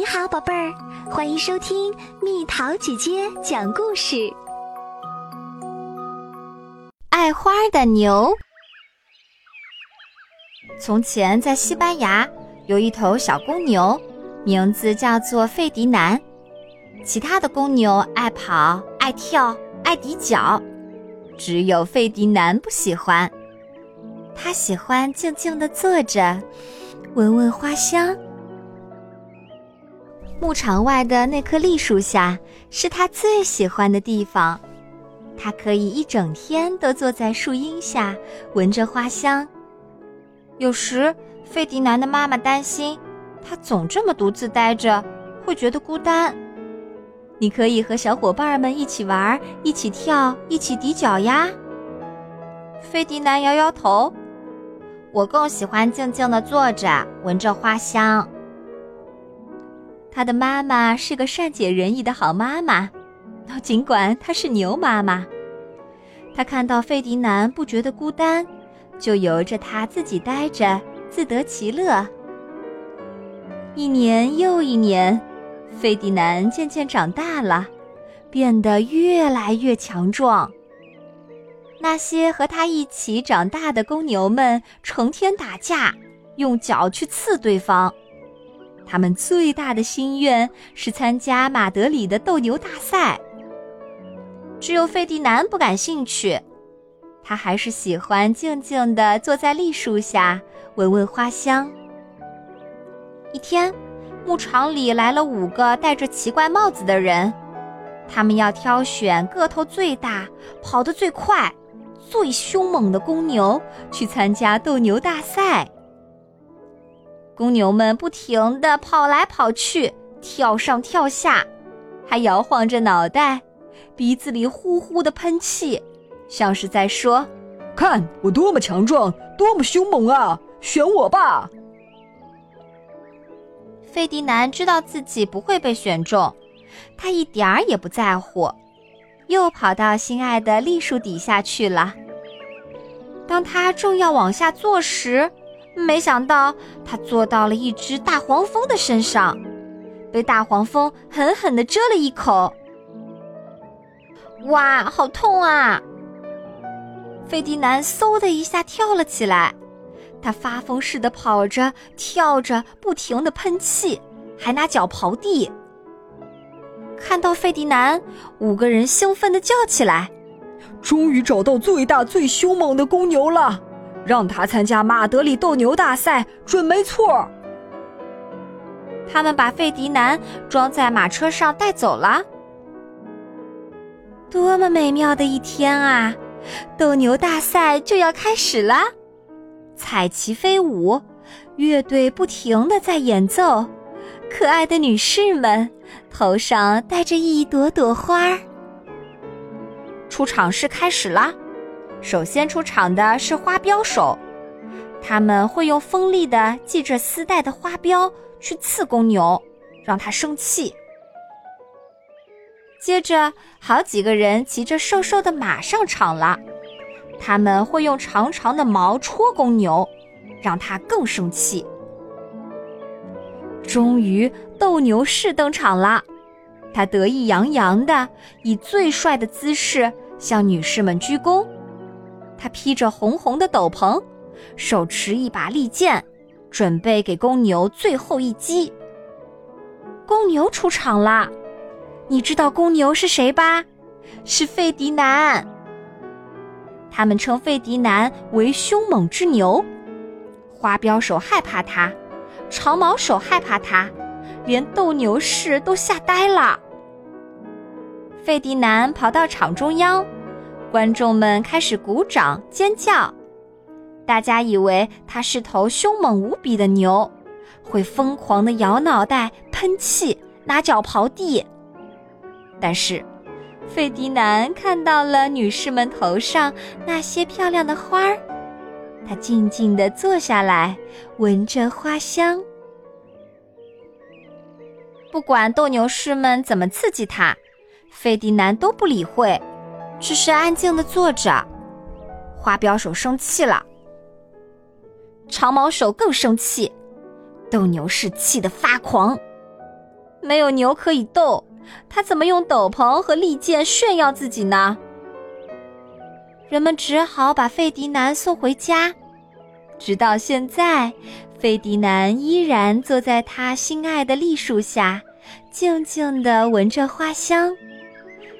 你好，宝贝儿，欢迎收听蜜桃姐姐讲故事。爱花的牛。从前，在西班牙有一头小公牛，名字叫做费迪南。其他的公牛爱跑、爱跳、爱抵脚，只有费迪南不喜欢。他喜欢静静地坐着，闻闻花香。牧场外的那棵栗树下是他最喜欢的地方，他可以一整天都坐在树荫下，闻着花香。有时，费迪南的妈妈担心他总这么独自待着，会觉得孤单。你可以和小伙伴们一起玩，一起跳，一起抵脚呀。费迪南摇摇头，我更喜欢静静的坐着，闻着花香。他的妈妈是个善解人意的好妈妈，尽管她是牛妈妈。她看到费迪南不觉得孤单，就由着他自己待着，自得其乐。一年又一年，费迪南渐渐长大了，变得越来越强壮。那些和他一起长大的公牛们成天打架，用脚去刺对方。他们最大的心愿是参加马德里的斗牛大赛。只有费迪南不感兴趣，他还是喜欢静静地坐在栗树下，闻闻花香。一天，牧场里来了五个戴着奇怪帽子的人，他们要挑选个头最大、跑得最快、最凶猛的公牛去参加斗牛大赛。公牛们不停地跑来跑去，跳上跳下，还摇晃着脑袋，鼻子里呼呼的喷气，像是在说：“看我多么强壮，多么凶猛啊！选我吧！”费迪南知道自己不会被选中，他一点儿也不在乎，又跑到心爱的栗树底下去了。当他正要往下坐时，没想到他坐到了一只大黄蜂的身上，被大黄蜂狠狠地蛰了一口。哇，好痛啊！费迪南嗖的一下跳了起来，他发疯似的跑着、跳着，不停的喷气，还拿脚刨地。看到费迪南，五个人兴奋的叫起来：“终于找到最大、最凶猛的公牛了！”让他参加马德里斗牛大赛准没错。他们把费迪南装在马车上带走了。多么美妙的一天啊！斗牛大赛就要开始了，彩旗飞舞，乐队不停的在演奏，可爱的女士们头上戴着一朵朵花儿。出场式开始啦！首先出场的是花镖手，他们会用锋利的系着丝带的花镖去刺公牛，让它生气。接着，好几个人骑着瘦瘦的马上场了，他们会用长长的毛戳公牛，让它更生气。终于，斗牛士登场了，他得意洋洋的以最帅的姿势向女士们鞠躬。他披着红红的斗篷，手持一把利剑，准备给公牛最后一击。公牛出场了！你知道公牛是谁吧？是费迪南。他们称费迪南为凶猛之牛。花镖手害怕他，长毛手害怕他，连斗牛士都吓呆了。费迪南跑到场中央。观众们开始鼓掌尖叫，大家以为它是头凶猛无比的牛，会疯狂地摇脑袋、喷气、拿脚刨地。但是，费迪南看到了女士们头上那些漂亮的花儿，他静静地坐下来，闻着花香。不管斗牛士们怎么刺激他，费迪南都不理会。只是安静的坐着，花镖手生气了，长毛手更生气，斗牛士气得发狂。没有牛可以斗，他怎么用斗篷和利剑炫耀自己呢？人们只好把费迪南送回家。直到现在，费迪南依然坐在他心爱的栗树下，静静地闻着花香。